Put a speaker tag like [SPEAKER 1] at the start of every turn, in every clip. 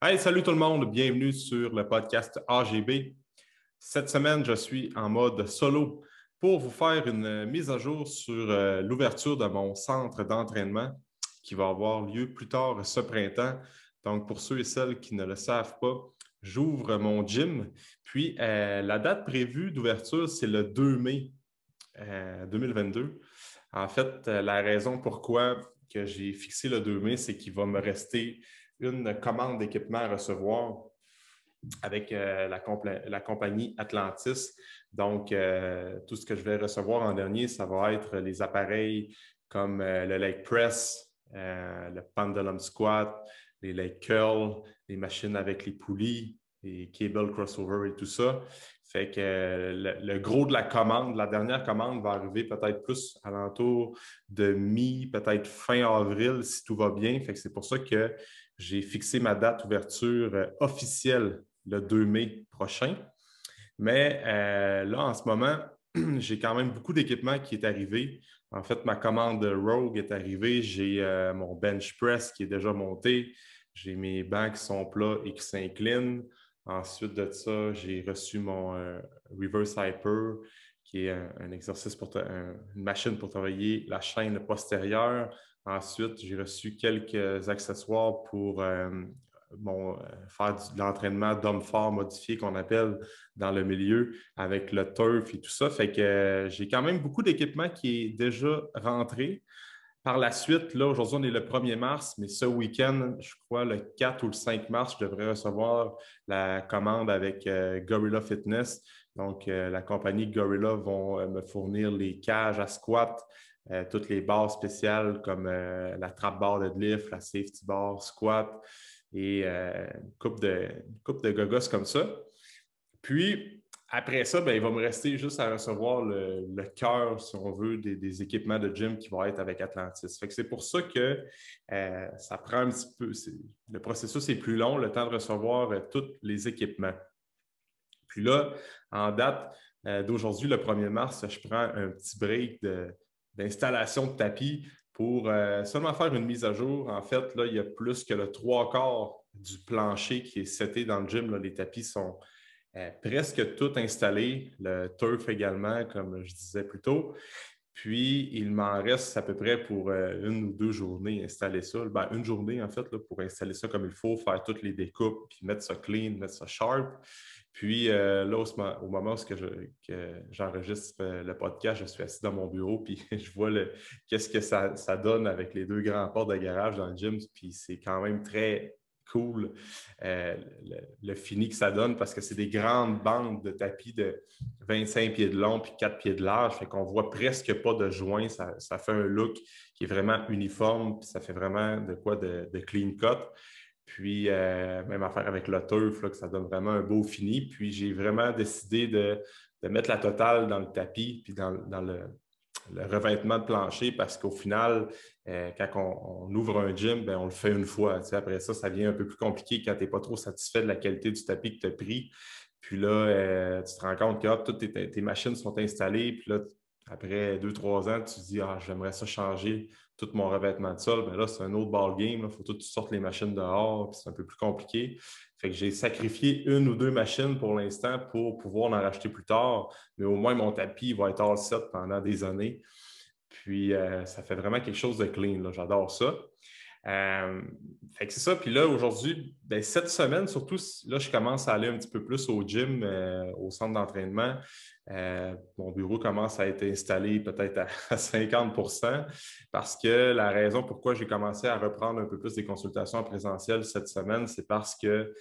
[SPEAKER 1] Hey, salut tout le monde, bienvenue sur le podcast AGB. Cette semaine, je suis en mode solo pour vous faire une mise à jour sur euh, l'ouverture de mon centre d'entraînement qui va avoir lieu plus tard ce printemps. Donc, pour ceux et celles qui ne le savent pas, j'ouvre mon gym. Puis, euh, la date prévue d'ouverture, c'est le 2 mai 2022. Euh, en fait, la raison pourquoi que j'ai fixé le 2 mai, c'est qu'il va me rester une commande d'équipement à recevoir avec euh, la, compagnie Atlantis. Donc, euh, tout ce que je vais recevoir en dernier, ça va être les appareils comme euh, le leg press, le pendulum squat, les leg curls, les machines avec les poulies, les cable crossover et tout ça. Fait que le, gros de la commande, la dernière commande va arriver peut-être plus alentour de mi, peut-être fin avril si tout va bien. Fait que c'est pour ça que j'ai fixé ma date d'ouverture euh, officielle le 2 mai prochain. Mais euh, là, en ce moment, j'ai quand même beaucoup d'équipements qui est arrivé. En fait, ma commande Rogue est arrivée. J'ai euh, mon bench press qui est déjà monté. J'ai mes bancs qui sont plats et qui s'inclinent. Ensuite de ça, j'ai reçu mon reverse hyper, qui est un, exercice pour une machine pour travailler la chaîne postérieure. Ensuite, j'ai reçu quelques accessoires pour euh, euh, faire de l'entraînement d'homme fort modifié qu'on appelle dans le milieu avec le turf et tout ça. Fait que euh, j'ai quand même beaucoup d'équipements qui est déjà rentré. Par la suite, là, aujourd'hui, on est le 1er mars, mais ce week-end, je crois le 4 ou le 5 mars, je devrais recevoir la commande avec Gorilla Fitness. Donc, la compagnie Gorilla vont me fournir les cages à squat, euh, toutes les barres spéciales comme euh, la trap bar de lift, la safety bar, squat et euh, une coupe de, coupe de gogos comme ça. Puis, après ça, ben, il va me rester juste à recevoir le, cœur, si on veut, des, équipements de gym qui vont être avec Atlantis. c'est pour ça que ça prend un petit peu. Le processus est plus long, le temps de recevoir tous les équipements. Puis là, en date d'aujourd'hui, le 1er mars, je prends un petit break de d'installation de tapis pour euh, seulement faire une mise à jour. En fait, là, il y a plus que le trois quarts du plancher qui est seté dans le gym. Les tapis sont euh, presque tous installés, le turf également, comme je disais plus tôt. Puis, il m'en reste à peu près pour euh, une ou deux journées installer ça. Ben, une journée, en fait, pour installer ça comme il faut, faire toutes les découpes, puis mettre ça clean, mettre ça sharp. Puis euh, là, au, moment où j'enregistre euh, le podcast, je suis assis dans mon bureau, puis je vois qu'est-ce que ça, donne avec les deux grands portes de garage dans le gym. Puis c'est quand même très cool euh, le, fini que ça donne parce que c'est des grandes bandes de tapis de 25 pieds de long puis 4 pieds de large. Fait qu'on voit presque pas de joints. Ça, fait un look qui est vraiment uniforme, puis ça fait vraiment de quoi de clean cut. Puis, euh, même affaire avec le turf, que ça donne vraiment un beau fini. Puis, j'ai vraiment décidé de, mettre la totale dans le tapis, puis dans, le, revêtement de plancher, parce qu'au final, euh, quand on, ouvre un gym, ben, on le fait une fois. après ça, ça devient un peu plus compliqué quand tu n'es pas trop satisfait de la qualité du tapis que tu as pris. Puis là, euh, tu te rends compte que toutes tes, machines sont installées. Puis là, après deux, trois ans, tu te dis Ah, j'aimerais ça changer tout mon revêtement de sol, ben là, c'est un autre ball game. Il faut que tu sortes les machines dehors, puis c'est un peu plus compliqué. Fait que j'ai sacrifié une ou deux machines pour l'instant pour pouvoir en racheter plus tard. Mais au moins, mon tapis va être all set pendant des années. Puis euh, ça fait vraiment quelque chose de clean. J'adore ça. Euh, fait que c'est ça. Puis là, aujourd'hui, ben, cette semaine, surtout, là, je commence à aller un petit peu plus au gym, euh, au centre d'entraînement. Euh, mon bureau commence à être installé peut-être à, 50% parce que la raison pourquoi j'ai commencé à reprendre un peu plus des consultations en présentiel cette semaine, c'est parce que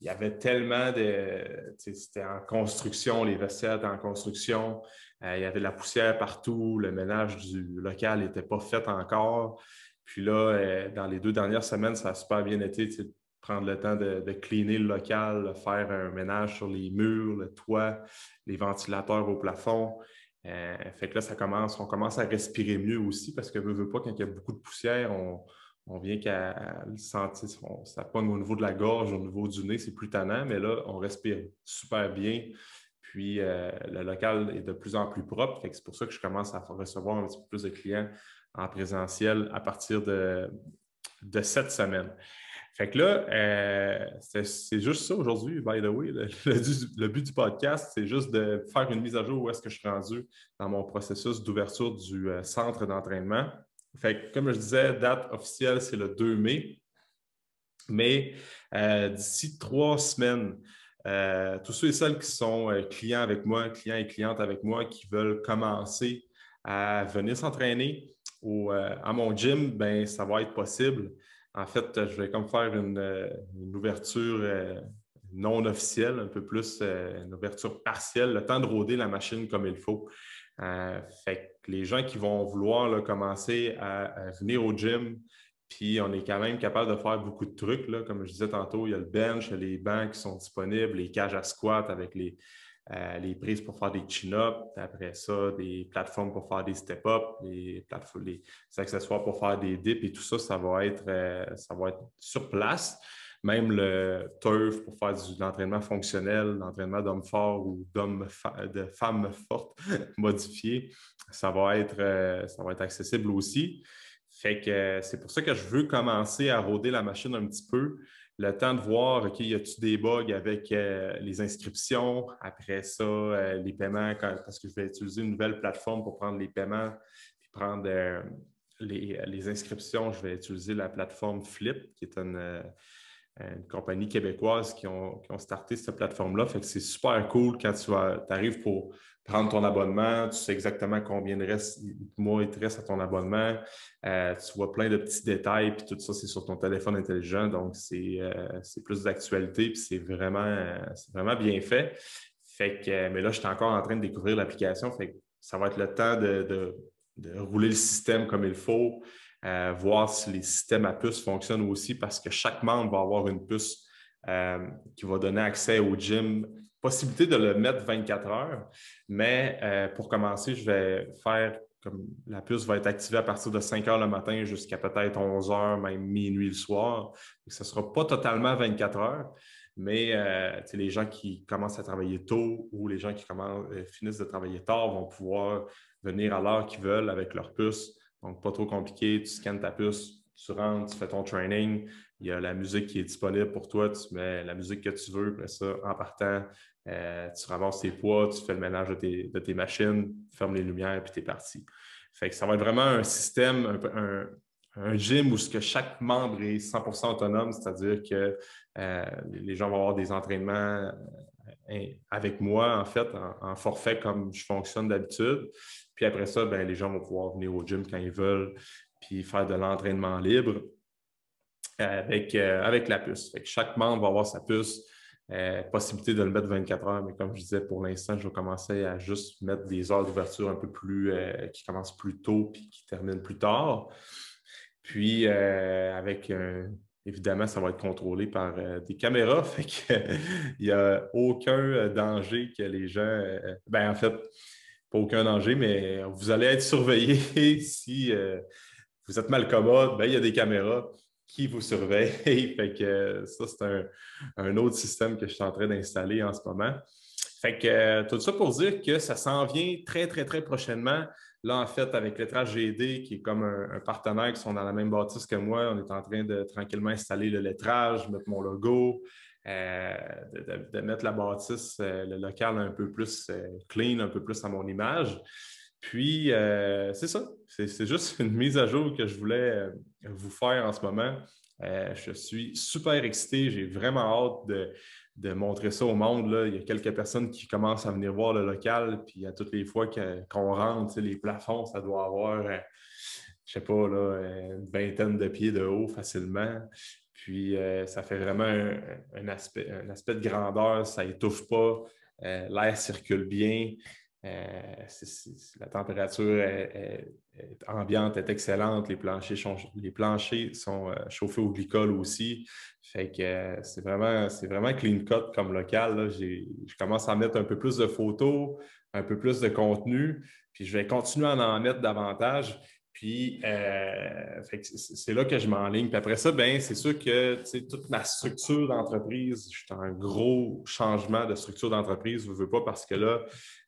[SPEAKER 1] il y avait tellement de. C'était en construction, les vestiaires étaient en construction, il y avait de la poussière partout, le ménage du local n'était pas fait encore. Puis là, euh, dans les deux dernières semaines, ça a super bien été de prendre le temps de, cleaner le local, faire un ménage sur les murs, le toit, les ventilateurs au plafond. Euh, fait que là, ça commence, on commence à respirer mieux aussi parce que, veut, veut pas, quand il y a beaucoup de poussière, on, vient qu'à le sentir, ça pogne au niveau de la gorge, au niveau du nez, c'est plus tannant, mais là, on respire super bien. Puis euh, le local est de plus en plus propre. C'est pour ça que je commence à recevoir un petit peu plus de clients en présentiel à partir de, de cette semaine. Fait que là, euh, c'est juste ça aujourd'hui, by the way. Le, but du podcast, c'est juste de faire une mise à jour où est-ce que je suis rendu dans mon processus d'ouverture du euh, centre d'entraînement. Fait que, comme je disais, date officielle, c'est le 2 mai. Mais euh, d'ici trois semaines, tous ceux et celles qui sont clients avec moi, clients et clientes avec moi, qui veulent commencer à venir s'entraîner à mon gym, ben, ça va être possible. En fait, je vais comme faire une, euh, ouverture euh, non officielle, un peu plus euh, une ouverture partielle, le temps de rôder la machine comme il faut. fait que les gens qui vont vouloir commencer à, venir au gym, puis on est quand même capable de faire beaucoup de trucs. Là. Comme je disais tantôt, il y a le bench, les bancs qui sont disponibles, les cages à squat avec les, euh, les prises pour faire des chin-ups, après ça, des plateformes pour faire des step-up, les, les, accessoires pour faire des dips et tout ça, ça va être, euh, ça va être sur place. Même le turf pour faire de l'entraînement fonctionnel, l'entraînement d'hommes forts ou d'hommes de femmes fortes modifiées, ça va, être, euh, ça va être accessible aussi. Fait que c'est pour ça que je veux commencer à rôder la machine un petit peu le temps de voir, OK, y a-tu des bugs avec euh, les inscriptions, après ça, euh, les paiements, parce que je vais utiliser une nouvelle plateforme pour prendre les paiements, puis prendre euh, les, inscriptions, je vais utiliser la plateforme Flip, qui est une, compagnie québécoise qui ont, qui ont starté cette plateforme-là. Fait que c'est super cool quand tu arrives pour prendre ton abonnement, tu sais exactement combien de, mois il te reste à ton abonnement. Euh, tu vois plein de petits détails, puis tout ça, c'est sur ton téléphone intelligent. Donc, c'est euh, plus d'actualité, puis c'est vraiment, vraiment bien fait. Fait que, mais là, je suis encore en train de découvrir l'application. Fait que ça va être le temps de, rouler le système comme il faut, euh, voir si les systèmes à puces fonctionnent aussi, parce que chaque membre va avoir une puce qui va donner accès au gym possibilité de le mettre 24 heures, mais euh, pour commencer, je vais faire comme la puce va être activée à partir de 5 heures le matin jusqu'à peut-être 11 heures, même minuit le soir. Ce ne sera pas totalement 24 heures, mais euh, les gens qui commencent à travailler tôt ou les gens qui commencent, euh, finissent de travailler tard vont pouvoir venir à l'heure qu'ils veulent avec leur puce. Donc, pas trop compliqué, tu scannes ta puce, tu rentres, tu fais ton training, il y a la musique qui est disponible pour toi, tu mets la musique que tu veux, après ça, en partant, euh, tu ramasses tes poids, tu fais le ménage de tes, machines, tu fermes les lumières, puis tu es parti. Fait que ça va être vraiment un système, un, gym où ce que chaque membre est 100% autonome, c'est-à-dire que euh, les gens vont avoir des entraînements euh, avec moi, en fait, en, forfait comme je fonctionne d'habitude. Puis après ça, ben, les gens vont pouvoir venir au gym quand ils veulent, puis faire de l'entraînement libre avec, avec la puce. Chaque membre va avoir sa puce euh, possibilité de le mettre 24 heures, mais comme je disais, pour l'instant, je vais commencer à juste mettre des heures d'ouverture un peu plus euh, qui commencent plus tôt puis qui terminent plus tard. Puis euh, avec évidemment, ça va être contrôlé par des caméras, fait qu'il n'y a aucun danger que les gens. ben en fait, aucun danger, mais vous allez être surveillé si vous êtes mal commode, ben, il y a des caméras qui vous surveille. fait que ça, c'est un, autre système que je suis en train d'installer en ce moment. Fait que euh, tout ça pour dire que ça s'en vient très, très, très prochainement. Là, en fait, avec Lettrage GD, qui est comme un, partenaire qui sont dans la même bâtisse que moi, on est en train de tranquillement installer le lettrage, mettre mon logo, euh, de, mettre la bâtisse, euh, le local un peu plus clean, un peu plus à mon image. Puis, euh, c'est ça. C'est juste une mise à jour que je voulais euh, vous faire en ce moment. Euh, je suis super excité. J'ai vraiment hâte de, montrer ça au monde. Là. Il y a quelques personnes qui commencent à venir voir le local. Puis, à toutes les fois qu'on rentre, les plafonds, ça doit avoir, je ne sais pas, une vingtaine de pieds de haut facilement. Puis, ça fait vraiment un, aspect, un aspect de grandeur. Ça étouffe pas. L'air circule bien. Euh, la température ambiante est excellente, les planchers, sont euh, chauffés au glycol aussi. Fait que euh, c'est vraiment, vraiment clean cut comme local. Je commence à mettre un peu plus de photos, un peu plus de contenu, puis je vais continuer à en mettre davantage. Puis, euh, c'est là que je m'enligne. Puis après ça, ben, c'est sûr que toute ma structure d'entreprise, je suis en gros changement de structure d'entreprise, je veux pas, parce que là,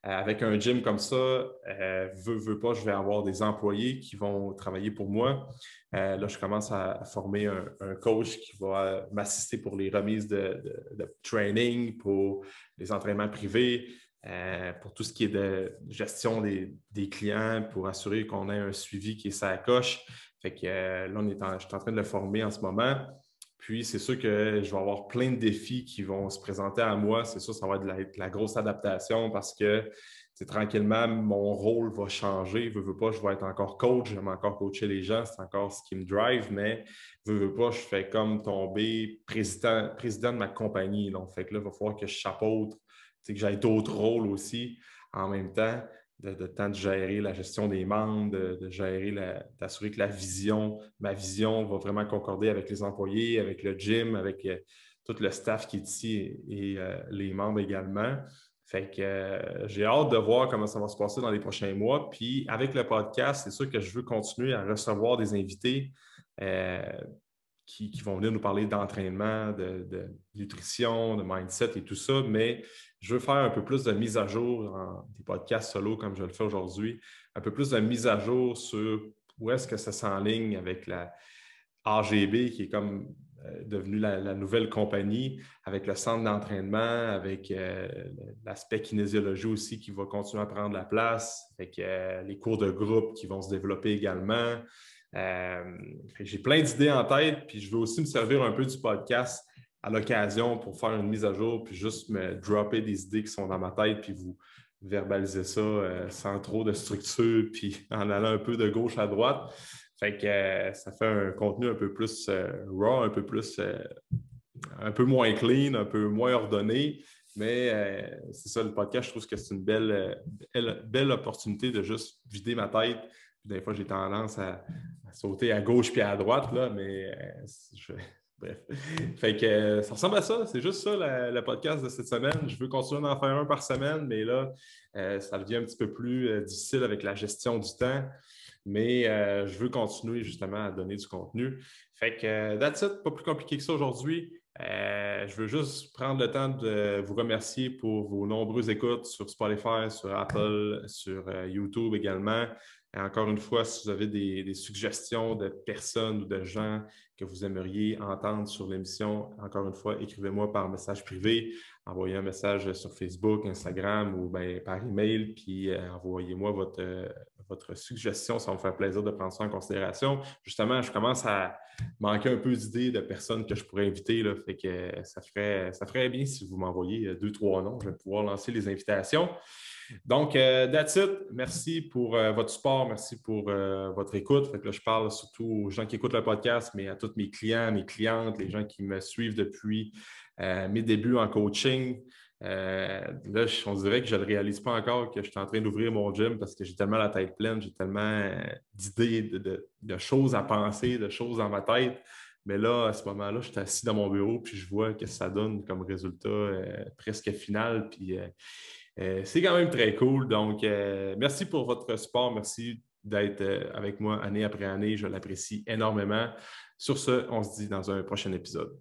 [SPEAKER 1] euh, avec un gym comme ça, euh, veux, veux pas, je vais avoir des employés qui vont travailler pour moi. Euh, là, je commence à, former un, coach qui va m'assister pour les remises de, training, pour les entraînements privés. Euh, pour tout ce qui est de gestion des, clients, pour assurer qu'on ait un suivi qui est sa coche. Fait que euh, là, on est je suis en train de le former en ce moment. Puis, c'est sûr que je vais avoir plein de défis qui vont se présenter à moi. C'est sûr, ça va être de la, grosse adaptation parce que tranquillement, mon rôle va changer. Veux, veux pas, je vais être encore coach, j'aime encore coacher les gens, c'est encore ce qui me drive, mais veux, veux pas, je fais comme tomber président, président de ma compagnie. Donc, fait que là, il va falloir que je chapeaute que j'ai d'autres rôles aussi en même temps, de, temps de gérer la gestion des membres, de, gérer, d'assurer que la vision, ma vision va vraiment concorder avec les employés, avec le gym, avec euh, tout le staff qui est ici et, euh, les membres également. Fait que euh, j'ai hâte de voir comment ça va se passer dans les prochains mois. Puis avec le podcast, c'est sûr que je veux continuer à recevoir des invités qui, vont venir nous parler d'entraînement, de, nutrition, de mindset et tout ça, mais je veux faire un peu plus de mise à jour en des podcasts solo comme je le fais aujourd'hui, un peu plus de mise à jour sur où est-ce que ça s'enligne avec la AGB qui est comme euh, devenue la, nouvelle compagnie, avec le centre d'entraînement, avec euh, l'aspect kinésiologie aussi qui va continuer à prendre la place, avec euh, les cours de groupe qui vont se développer également. J'ai plein d'idées en tête, puis je veux aussi me servir un peu du podcast à l'occasion pour faire une mise à jour, puis juste me dropper des idées qui sont dans ma tête, puis vous verbaliser ça euh, sans trop de structure, puis en allant un peu de gauche à droite. Fait que euh, ça fait un contenu un peu plus euh, raw, un peu plus un peu moins clean, un peu moins ordonné. Mais c'est ça, le podcast, je trouve que c'est une belle, belle, opportunité de juste vider ma tête. Des fois, j'ai tendance à, sauter à gauche puis à droite, là, mais je, Bref. Fait que euh, ça ressemble à ça. C'est juste ça, le podcast de cette semaine. Je veux continuer d'en faire un par semaine, mais là, euh, ça devient un petit peu plus euh, difficile avec la gestion du temps. Mais je veux continuer justement à donner du contenu. Fait que that's pas plus compliqué que ça aujourd'hui. Je veux juste prendre le temps de vous remercier pour vos nombreuses écoutes sur Spotify, sur Apple, sur YouTube également. Et encore une fois, si vous avez des, suggestions de personnes ou de gens que vous aimeriez entendre sur l'émission, encore une fois, écrivez-moi par message privé, envoyez un message sur Facebook, Instagram ou ben, par email, puis euh, envoyez-moi votre, euh, votre suggestion. Ça va me faire plaisir de prendre ça en considération. Justement, je commence à manquer un peu d'idées de personnes que je pourrais inviter. Fait que ça ferait, ça ferait bien si vous m'envoyez deux, trois noms. Je vais pouvoir lancer les invitations. Donc, euh, that's. Merci pour euh, votre support. Merci pour euh, votre écoute. Fait que je parle surtout aux gens qui écoutent le podcast, mais à tous mes clients, mes clientes, les gens qui me suivent depuis mes débuts en coaching. Là, on dirait que je ne réalise pas encore que je suis en train d'ouvrir mon gym parce que j'ai tellement la tête pleine, j'ai tellement d'idées, de, choses à penser, de choses dans ma tête. Mais là, à ce moment-là, je suis assis dans mon bureau puis je vois que ça donne comme résultat presque final. Puis euh, c'est quand même très cool. Donc, euh, merci pour votre support. Merci d'être euh, avec moi année après année. Je l'apprécie énormément. Sur ce, on se dit dans un prochain épisode.